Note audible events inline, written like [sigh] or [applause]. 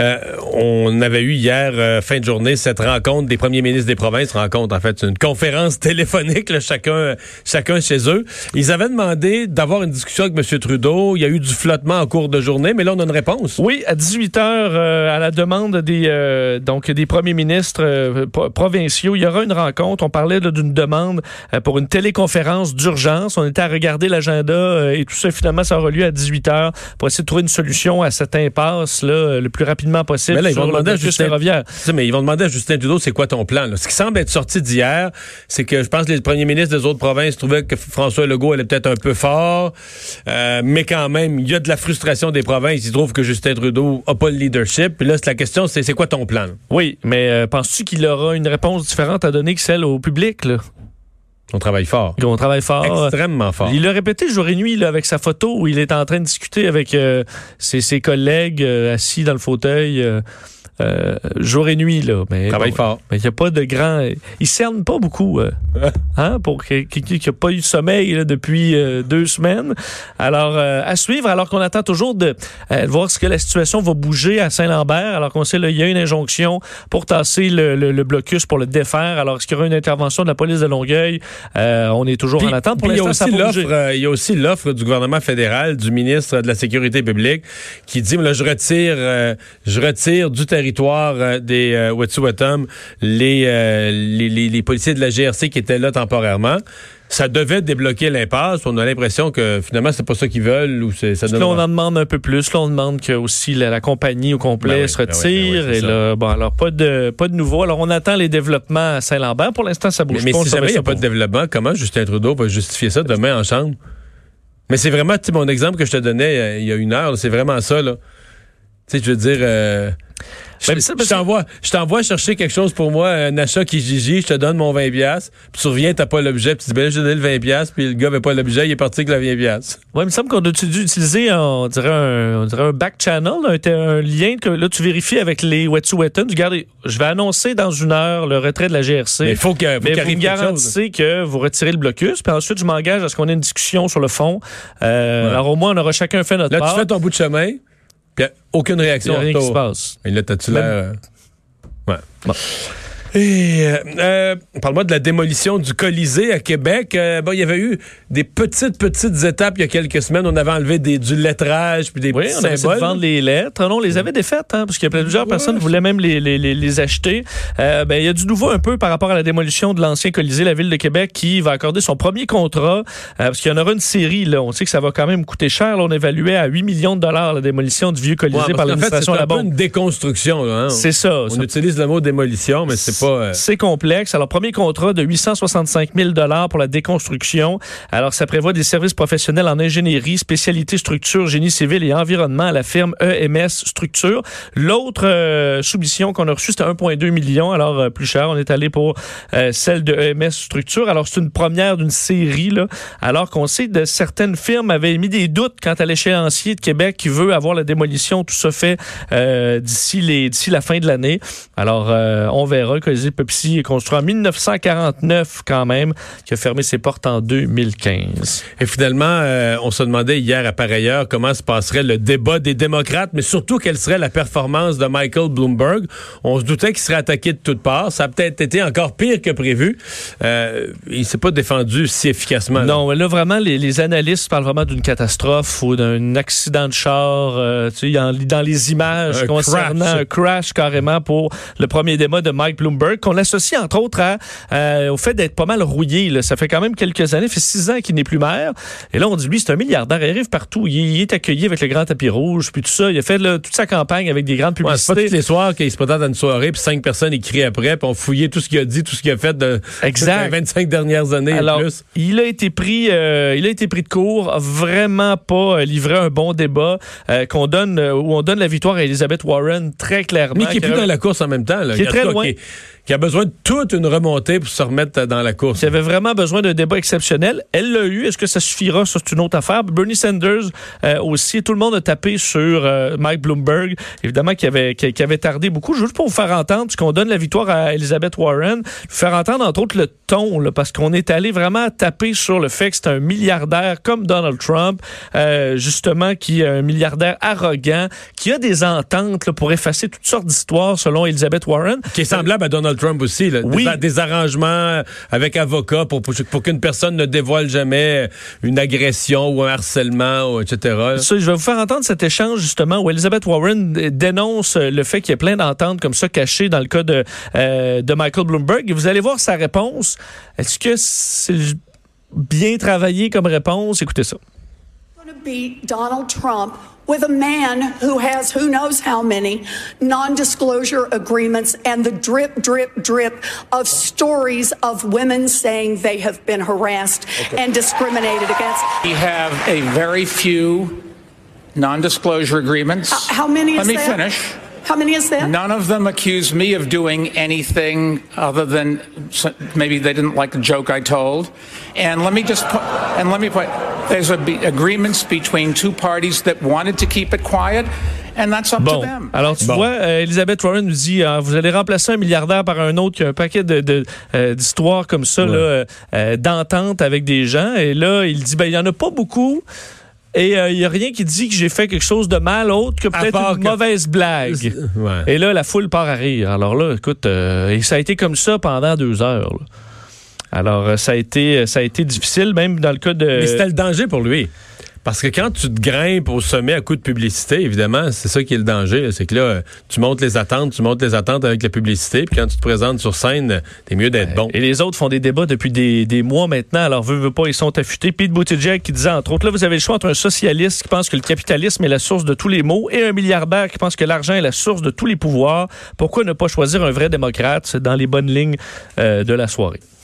Euh, on avait eu hier, euh, fin de journée, cette rencontre des premiers ministres des provinces, rencontre en fait, une conférence [laughs] téléphonique, là, chacun, chacun chez eux. Ils avaient demandé d'avoir une discussion avec M. Trudeau. Il y a eu du flottement en cours de journée, mais là, on a une réponse. Oui, à 18 heures, euh, à la demande des, donc, des premiers ministres provinciaux, il y aura une rencontre. On parlait d'une demande pour une téléconférence d'urgence. On était à regarder l'agenda et tout ça, finalement, ça aura lieu à 18 heures pour essayer de trouver une solution à cette impasse là, le plus rapidement possible mais là, ils sur vont demander le à Justin, ferroviaire. Mais ils vont demander à Justin Trudeau, c'est quoi ton plan? Là? Ce qui semble être sorti d'hier, c'est que je pense que les premiers ministres des autres provinces trouvaient que François Legault allait peut-être un peu fort, euh, mais quand même, il y a de la frustration des provinces. Ils trouvent que Justin Trudeau n'a pas le leadership. Puis là, la question, c'est c'est quoi ton plan? Oui, mais euh, penses-tu qu'il aura une réponse différente à donner que celle au public? Là? On travaille fort. On travaille fort. Extrêmement fort. Il l'a répété jour et nuit là, avec sa photo où il est en train de discuter avec euh, ses, ses, collègues euh, assis dans le fauteuil. Euh, euh, jour et nuit là. Mais travaille fort. Mais il n'y a pas de grand. Il cerne pas beaucoup, euh, [laughs] hein, pour quelqu'un qui n'a pas eu de sommeil là, depuis euh, deux semaines. Alors à suivre, alors qu'on attend toujours de voir ce que la situation va bouger à Saint-Lambert. Alors qu'on sait il y a une injonction pour tasser le, le, blocus pour le défaire. Alors est-ce qu'il y aura une intervention de la police de Longueuil? On est toujours en attente. Pour il y a aussi l'offre. il y a aussi l'offre du gouvernement fédéral, du ministre de la sécurité publique, qui dit là, je retire, je retire du territoire euh, des euh, Wet'suwet'en les, euh, les, les, les, policiers de la GRC qui étaient là temporairement. Ça devait débloquer l'impasse. On a l'impression que finalement c'est pas ça qu'ils veulent ou ça. Là, on en demande un peu plus. Là, on demande que aussi la, compagnie au complet ben se ben ben retire. et là, bon, alors pas de pas de nouveau. Alors on attend les développements à Saint-Lambert. Pour l'instant, ça bouge mais, pas. Mais si jamais il n'y a pas de développement, comment Justin Trudeau va justifier ça demain en chambre? Mais c'est vraiment, mon exemple que je te donnais il y a une heure, c'est vraiment ça, là. Tu sais, je veux dire, je t'envoie, je t'envoie chercher quelque chose pour moi, un achat qui gigi, je te donne mon 20 pièces, puis tu reviens, t'as pas l'objet, puis tu dis ben j'ai donné le 20 pièces, puis le gars avait pas l'objet, il est parti avec la 20 pièces. Ouais, il me semble qu'on a dû utiliser, on dirait un, on dirait un back channel, un, un, lien que là tu vérifies avec les Wet'suwet'en, tu gardes, je vais annoncer dans une heure le retrait de la GRC. Mais il faut que, mais vous me garantissez que vous retirez le blocus, puis ensuite je m'engage à ce qu'on ait une discussion sur le fond. Euh, Alors au moins on aura chacun fait notre là, part. Là tu fais ton bout de chemin. Puis aucune réaction. Il n'y a rien qui se passe. Et là, t'as-tu l'air. Euh, ouais. Bon. Et euh, euh, parle-moi de la démolition du Colisée à Québec. Euh, bon, il y avait eu des petites petites étapes il y a quelques semaines. On avait enlevé des, du lettrage puis des oui, petits on symboles. de vendre les lettres. Non, on les avait défaites, hein, parce qu'il y a plusieurs personnes qui voulaient même les, les, les, acheter. Euh, ben, il y a du nouveau un peu par rapport à la démolition de l'ancien Colisée, la ville de Québec, qui va accorder son premier contrat, parce qu'il y en aura une série. Là, on sait que ça va quand même coûter cher. Là, on évaluait à 8 millions de dollars la démolition du vieux Colisée par l'administration en fait, C'est un peu une déconstruction. Hein? C'est ça. On utilise le mot démolition, mais c'est Euh, c'est complexe. Alors, premier contrat de 865 000 pour la déconstruction. Alors, ça prévoit des services professionnels en ingénierie, spécialité structure, génie civil et environnement à la firme EMS Structure. L'autre euh, soumission qu'on a reçue, c'était 1,2 million. Alors, euh, plus cher. On est allé pour euh, celle de EMS Structure. Alors, c'est une première d'une série, là. Alors qu'on sait que certaines firmes avaient mis des doutes quant à l'échéancier de Québec qui veut avoir la démolition. Tout ça fait d'ici les d'ici la fin de l'année. Alors, on verra. Le Colisée Pepsi est construit en 1949 quand même, qui a fermé ses portes en 2015. Et finalement, euh, on se demandait hier à par ailleurs comment se passerait le débat des démocrates, mais surtout quelle serait la performance de Michael Bloomberg. On se doutait qu'il serait attaqué de toutes parts. Ça a peut-être été encore pire que prévu. Euh, il s'est pas défendu si efficacement. Non, là, vraiment, les, analystes parlent vraiment d'une catastrophe ou d'un accident de char. Euh, tu sais, dans les images concernant un crash carrément pour le premier débat de Mike Bloomberg, qu'on associe entre autres euh, au fait d'être pas mal rouillé. Là. Ça fait quand même quelques années, ça fait six ans qu'il n'est plus maire. Et là, on dit, lui, c'est un milliardaire. Il arrive partout. Il, est accueilli avec le grand tapis rouge, puis tout ça. Il a fait toute sa campagne avec des grandes publicités. Ouais, pas tous les soirs qu'il se présente à une soirée, puis cinq personnes écrivent après, puis on fouillait tout ce qu'il a dit, tout ce qu'il a fait de exact. les 25 dernières années Alors, et plus. Il a été pris, euh, il a été pris de court, vraiment pas euh, livré un bon débat qu'on donne, où on donne la victoire à Elizabeth Warren très clairement. Mais qui est plus dans la course en même temps. Là. Qui est très loin. qui a besoin de toute une remontée pour se remettre dans la course. Il y avait vraiment besoin d'un débat exceptionnel. Elle l'a eu. Est-ce que ça suffira? C'est une autre affaire. Bernie Sanders euh, aussi. Tout le monde a tapé sur euh, Mike Bloomberg, évidemment, qui avait, qui, avait tardé beaucoup. Juste pour vous faire entendre, puisqu'on donne la victoire à Elizabeth Warren, vous faire entendre, entre autres, le ton, là, parce qu'on est allé vraiment taper sur le fait que c'est un milliardaire comme Donald Trump, euh, justement, qui est un milliardaire arrogant, qui a des ententes pour effacer toutes sortes d'histoires, selon Elizabeth Warren. Qui est semblable à Donald Trump aussi. Là. Oui. Des, arrangements avec avocats pour, pour, qu'une personne ne dévoile jamais une agression ou un harcèlement, etc. Ça, je vais vous faire entendre cet échange, justement, où Elizabeth Warren dénonce le fait qu'il y a plein d'ententes comme ça cachées dans le cas de, euh, de Michael Bloomberg. Et vous allez voir sa réponse. Est-ce que c'est bien travaillé comme réponse? Écoutez ça. Donald Trump with a man who has who knows how many non disclosure agreements and the drip, drip, drip of stories of women saying they have been harassed okay. and discriminated against. We have a very few non disclosure agreements. Uh, how many Let me that? finish. How many is that? None of them accuse me of doing anything other than maybe they didn't like the joke I told. And let me just put, and let me put there's a be, agreements between two parties that wanted to keep it quiet. And that's up bon. to them. Alors, tu bon. vois, euh, Elisabeth Warren nous dit euh, vous allez remplacer un milliardaire par un autre qui a un paquet de, de, euh, d'histoires comme ça, ouais. euh, euh, d'entente avec des gens. Et là, il dit ben, il n'y en a pas beaucoup. Et il euh, n'y a rien qui dit que j'ai fait quelque chose de mal autre que peut-être une que... mauvaise blague. Ouais. Et là, la foule part à rire. Alors là, écoute, euh, et ça a été comme ça pendant deux heures. Là. Alors, euh, ça a été ça a été difficile, même dans le cas de... Mais c'était le danger pour lui. Parce que quand tu te grimpes au sommet à coup de publicité, évidemment, c'est ça qui est le danger. C'est que là, tu montes les attentes, tu montes les attentes avec la publicité, puis quand tu te présentes sur scène, t'es mieux d'être bon. Et les autres font des débats depuis des, des mois maintenant, alors veut, veut pas, ils sont affûtés. Pete Buttigieg qui disait, entre autres, là, vous avez le choix entre un socialiste qui pense que le capitalisme est la source de tous les maux et un milliardaire qui pense que l'argent est la source de tous les pouvoirs. Pourquoi ne pas choisir un vrai démocrate? C'est dans les bonnes lignes euh, de la soirée.